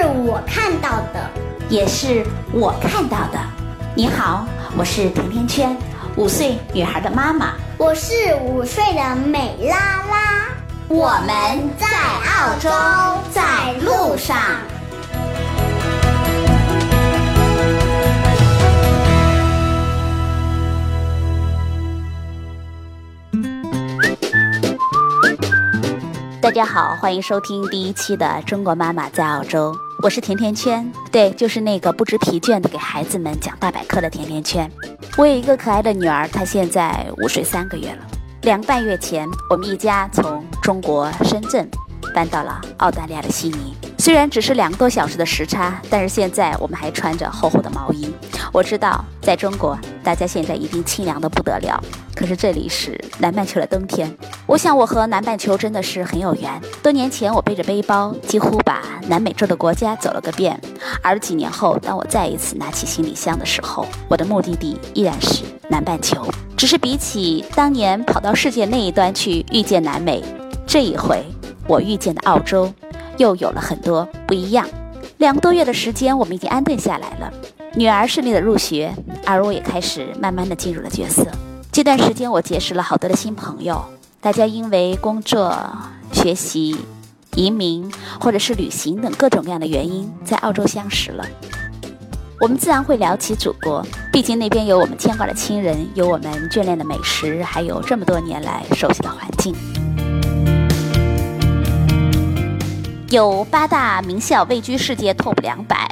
这是我看到的，也是我看到的。你好，我是甜甜圈，五岁女孩的妈妈。我是五岁的美拉拉。我们在澳洲，在路上。大家好，欢迎收听第一期的《中国妈妈在澳洲》，我是甜甜圈，对，就是那个不知疲倦的给孩子们讲大百科的甜甜圈。我有一个可爱的女儿，她现在五岁三个月了。两个半月前，我们一家从中国深圳搬到了澳大利亚的悉尼。虽然只是两个多小时的时差，但是现在我们还穿着厚厚的毛衣。我知道，在中国大家现在一定清凉的不得了，可是这里是南半球的冬天。我想我和南半球真的是很有缘。多年前，我背着背包，几乎把南美洲的国家走了个遍。而几年后，当我再一次拿起行李箱的时候，我的目的地依然是南半球。只是比起当年跑到世界那一端去遇见南美，这一回我遇见的澳洲又有了很多不一样。两个多月的时间，我们已经安顿下来了，女儿顺利的入学，而我也开始慢慢的进入了角色。这段时间，我结识了好多的新朋友，大家因为工作、学习、移民或者是旅行等各种各样的原因，在澳洲相识了。我们自然会聊起祖国，毕竟那边有我们牵挂的亲人，有我们眷恋的美食，还有这么多年来熟悉的环境。有八大名校位居世界 TOP 两百，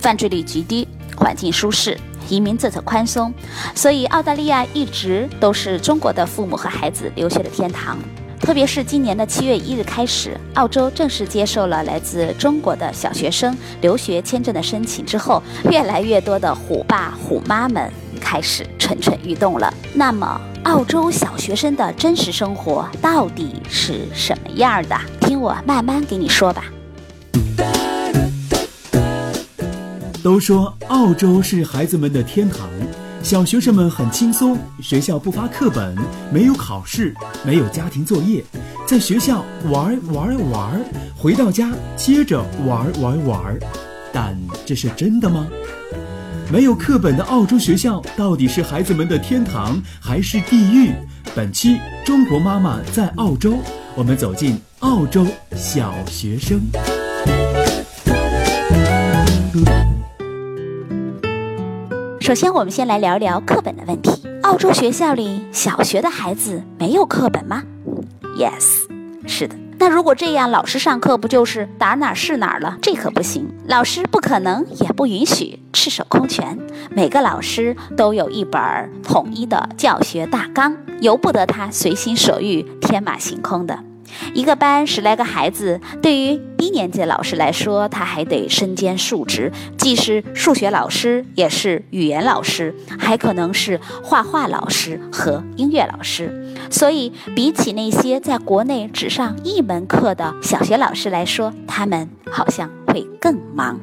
犯罪率极低，环境舒适，移民政策宽松，所以澳大利亚一直都是中国的父母和孩子留学的天堂。特别是今年的七月一日开始，澳洲正式接受了来自中国的小学生留学签证的申请之后，越来越多的虎爸虎妈们开始蠢蠢欲动了。那么，澳洲小学生的真实生活到底是什么样的？听我慢慢给你说吧。都说澳洲是孩子们的天堂。小学生们很轻松，学校不发课本，没有考试，没有家庭作业，在学校玩玩玩，回到家接着玩玩玩。但这是真的吗？没有课本的澳洲学校到底是孩子们的天堂还是地狱？本期中国妈妈在澳洲，我们走进澳洲小学生。首先，我们先来聊聊课本的问题。澳洲学校里小学的孩子没有课本吗？Yes，是的。那如果这样，老师上课不就是打哪是哪了？这可不行，老师不可能也不允许赤手空拳。每个老师都有一本统一的教学大纲，由不得他随心所欲、天马行空的。一个班十来个孩子，对于低年级的老师来说，他还得身兼数职，既是数学老师，也是语言老师，还可能是画画老师和音乐老师。所以，比起那些在国内只上一门课的小学老师来说，他们好像会更忙。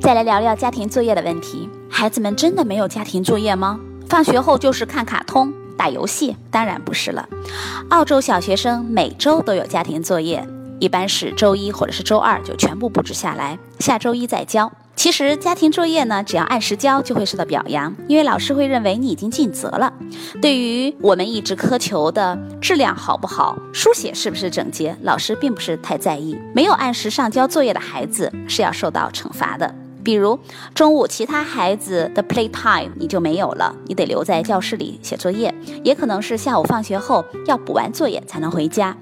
再来聊聊家庭作业的问题，孩子们真的没有家庭作业吗？放学后就是看卡通、打游戏，当然不是了。澳洲小学生每周都有家庭作业，一般是周一或者是周二就全部布置下来，下周一再交。其实家庭作业呢，只要按时交就会受到表扬，因为老师会认为你已经尽责了。对于我们一直苛求的质量好不好、书写是不是整洁，老师并不是太在意。没有按时上交作业的孩子是要受到惩罚的。比如中午其他孩子的 play time 你就没有了，你得留在教室里写作业，也可能是下午放学后要补完作业才能回家。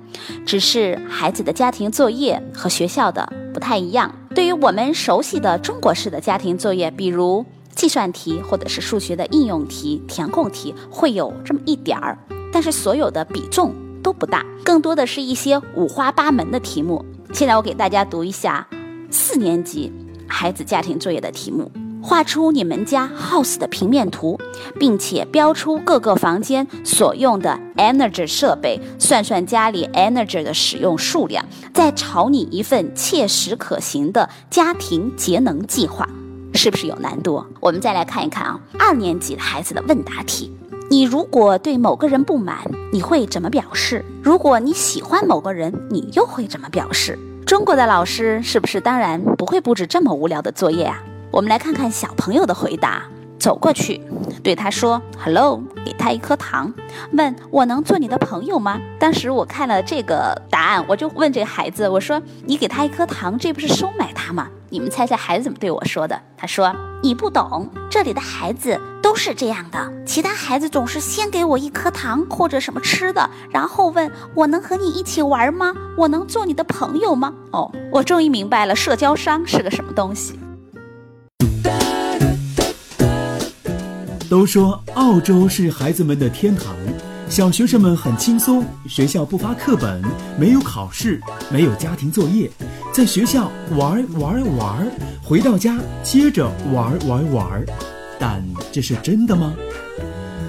只是孩子的家庭作业和学校的不太一样。对于我们熟悉的中国式的家庭作业，比如计算题或者是数学的应用题、填空题，会有这么一点儿，但是所有的比重。都不大，更多的是一些五花八门的题目。现在我给大家读一下四年级孩子家庭作业的题目。画出你们家 house 的平面图，并且标出各个房间所用的 energy 设备，算算家里 energy 的使用数量，再炒你一份切实可行的家庭节能计划，是不是有难度？我们再来看一看啊，二年级孩子的问答题：你如果对某个人不满，你会怎么表示？如果你喜欢某个人，你又会怎么表示？中国的老师是不是当然不会布置这么无聊的作业啊？我们来看看小朋友的回答。走过去，对他说 “hello”，给他一颗糖，问我能做你的朋友吗？当时我看了这个答案，我就问这个孩子，我说：“你给他一颗糖，这不是收买他吗？”你们猜猜孩子怎么对我说的？他说：“你不懂，这里的孩子都是这样的。其他孩子总是先给我一颗糖或者什么吃的，然后问我能和你一起玩吗？我能做你的朋友吗？”哦，我终于明白了，社交商是个什么东西。都说澳洲是孩子们的天堂，小学生们很轻松，学校不发课本，没有考试，没有家庭作业，在学校玩玩玩，回到家接着玩玩玩。但这是真的吗？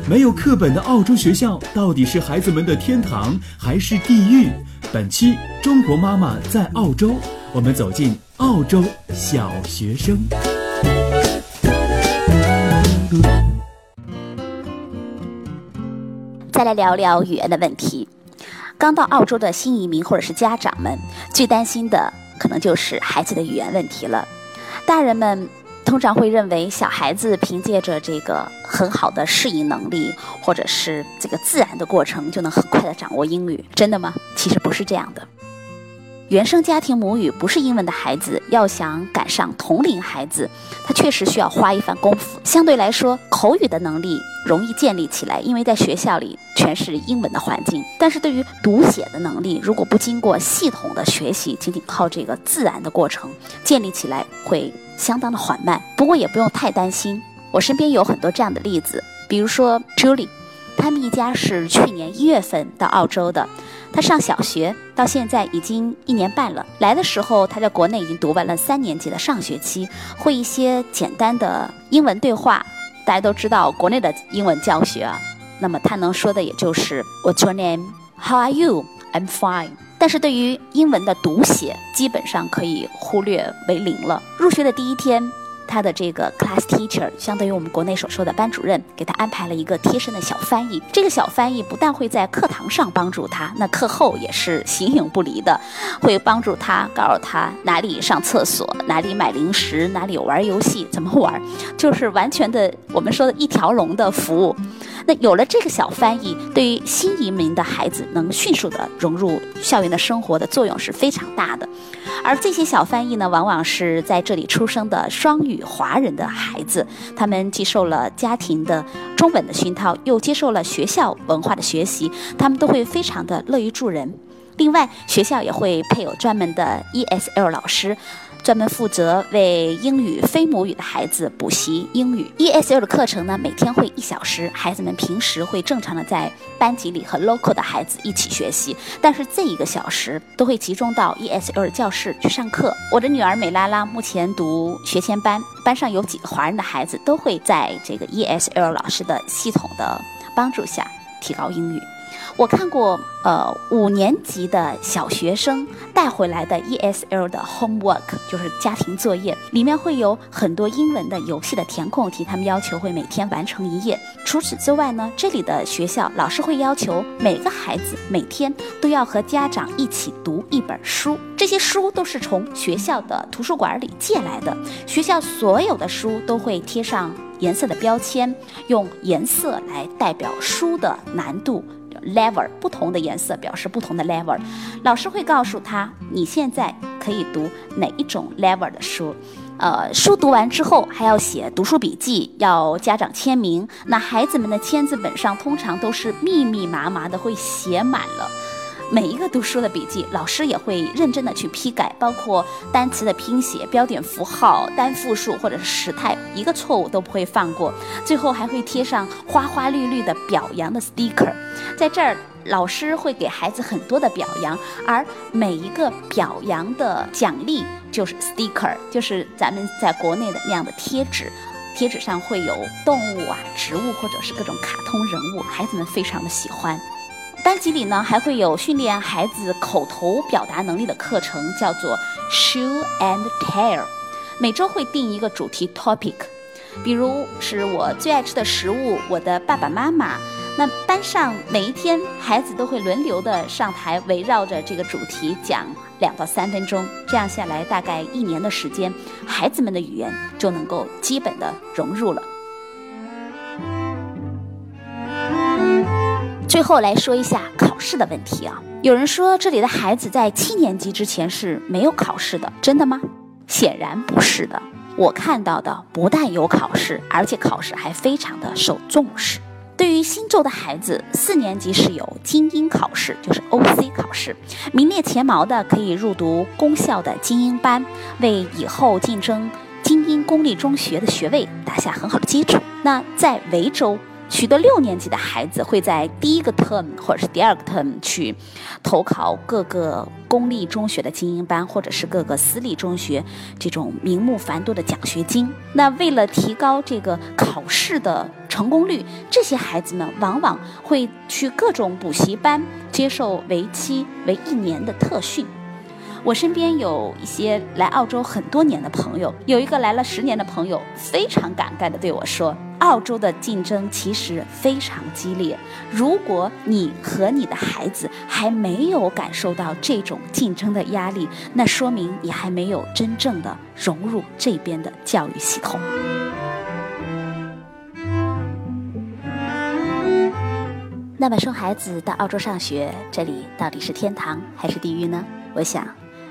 没有课本的澳洲学校到底是孩子们的天堂还是地狱？本期中国妈妈在澳洲，我们走进澳洲小学生。再来聊聊语言的问题。刚到澳洲的新移民或者是家长们，最担心的可能就是孩子的语言问题了。大人们通常会认为小孩子凭借着这个很好的适应能力，或者是这个自然的过程，就能很快的掌握英语。真的吗？其实不是这样的。原生家庭母语不是英文的孩子，要想赶上同龄孩子，他确实需要花一番功夫。相对来说，口语的能力容易建立起来，因为在学校里全是英文的环境。但是对于读写的能力，如果不经过系统的学习，仅仅靠这个自然的过程建立起来，会相当的缓慢。不过也不用太担心，我身边有很多这样的例子，比如说 Julie，他们一家是去年一月份到澳洲的。他上小学到现在已经一年半了。来的时候，他在国内已经读完了三年级的上学期，会一些简单的英文对话。大家都知道国内的英文教学啊，那么他能说的也就是 What's your name? How are you? I'm fine。但是对于英文的读写，基本上可以忽略为零了。入学的第一天。他的这个 class teacher，相当于我们国内所说的班主任，给他安排了一个贴身的小翻译。这个小翻译不但会在课堂上帮助他，那课后也是形影不离的，会帮助他，告诉他哪里上厕所，哪里买零食，哪里玩游戏，怎么玩，就是完全的我们说的一条龙的服务。那有了这个小翻译，对于新移民的孩子能迅速的融入校园的生活的作用是非常大的。而这些小翻译呢，往往是在这里出生的双语华人的孩子，他们接受了家庭的中文的熏陶，又接受了学校文化的学习，他们都会非常的乐于助人。另外，学校也会配有专门的 ESL 老师。专门负责为英语非母语的孩子补习英语。ESL 的课程呢，每天会一小时，孩子们平时会正常的在班级里和 local 的孩子一起学习，但是这一个小时都会集中到 ESL 教室去上课。我的女儿美拉拉目前读学前班，班上有几个华人的孩子都会在这个 ESL 老师的系统的帮助下提高英语。我看过，呃，五年级的小学生带回来的 ESL 的 homework，就是家庭作业，里面会有很多英文的游戏的填空题，他们要求会每天完成一页。除此之外呢，这里的学校老师会要求每个孩子每天都要和家长一起读一本书，这些书都是从学校的图书馆里借来的。学校所有的书都会贴上颜色的标签，用颜色来代表书的难度。Level 不同的颜色表示不同的 level，老师会告诉他你现在可以读哪一种 level 的书，呃，书读完之后还要写读书笔记，要家长签名。那孩子们的签字本上通常都是密密麻麻的，会写满了每一个读书的笔记，老师也会认真的去批改，包括单词的拼写、标点符号、单复数或者是时态，一个错误都不会放过。最后还会贴上花花绿绿的表扬的 sticker，在这儿，老师会给孩子很多的表扬，而每一个表扬的奖励就是 sticker，就是咱们在国内的那样的贴纸。贴纸上会有动物啊、植物或者是各种卡通人物，孩子们非常的喜欢。班级里呢还会有训练孩子口头表达能力的课程，叫做 Show and Tell。每周会定一个主题 topic，比如是我最爱吃的食物，我的爸爸妈妈。那班上每一天，孩子都会轮流的上台，围绕着这个主题讲两到三分钟。这样下来，大概一年的时间，孩子们的语言就能够基本的融入了。最后来说一下考试的问题啊，有人说这里的孩子在七年级之前是没有考试的，真的吗？显然不是的。我看到的不但有考试，而且考试还非常的受重视。对于新州的孩子，四年级是有精英考试，就是 OC 考试，名列前茅的可以入读公校的精英班，为以后竞争精英公立中学的学位打下很好的基础。那在维州。许多六年级的孩子会在第一个 term 或者是第二个 term 去投考各个公立中学的精英班，或者是各个私立中学这种名目繁多的奖学金。那为了提高这个考试的成功率，这些孩子们往往会去各种补习班接受为期为一年的特训。我身边有一些来澳洲很多年的朋友，有一个来了十年的朋友，非常感慨地对我说：“澳洲的竞争其实非常激烈。如果你和你的孩子还没有感受到这种竞争的压力，那说明你还没有真正的融入这边的教育系统。”那么，送孩子到澳洲上学，这里到底是天堂还是地狱呢？我想。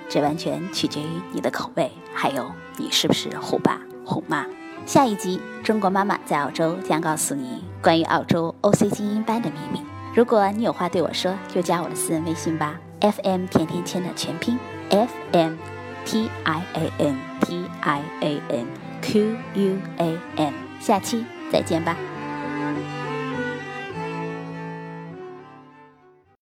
这完全取决于你的口味，还有你是不是虎爸虎妈。下一集《中国妈妈在澳洲》将告诉你关于澳洲 OC 精英班的秘密。如果你有话对我说，就加我的私人微信吧，FM 甜甜圈的全拼 FM T I A N T I A N Q U A N。下期再见吧。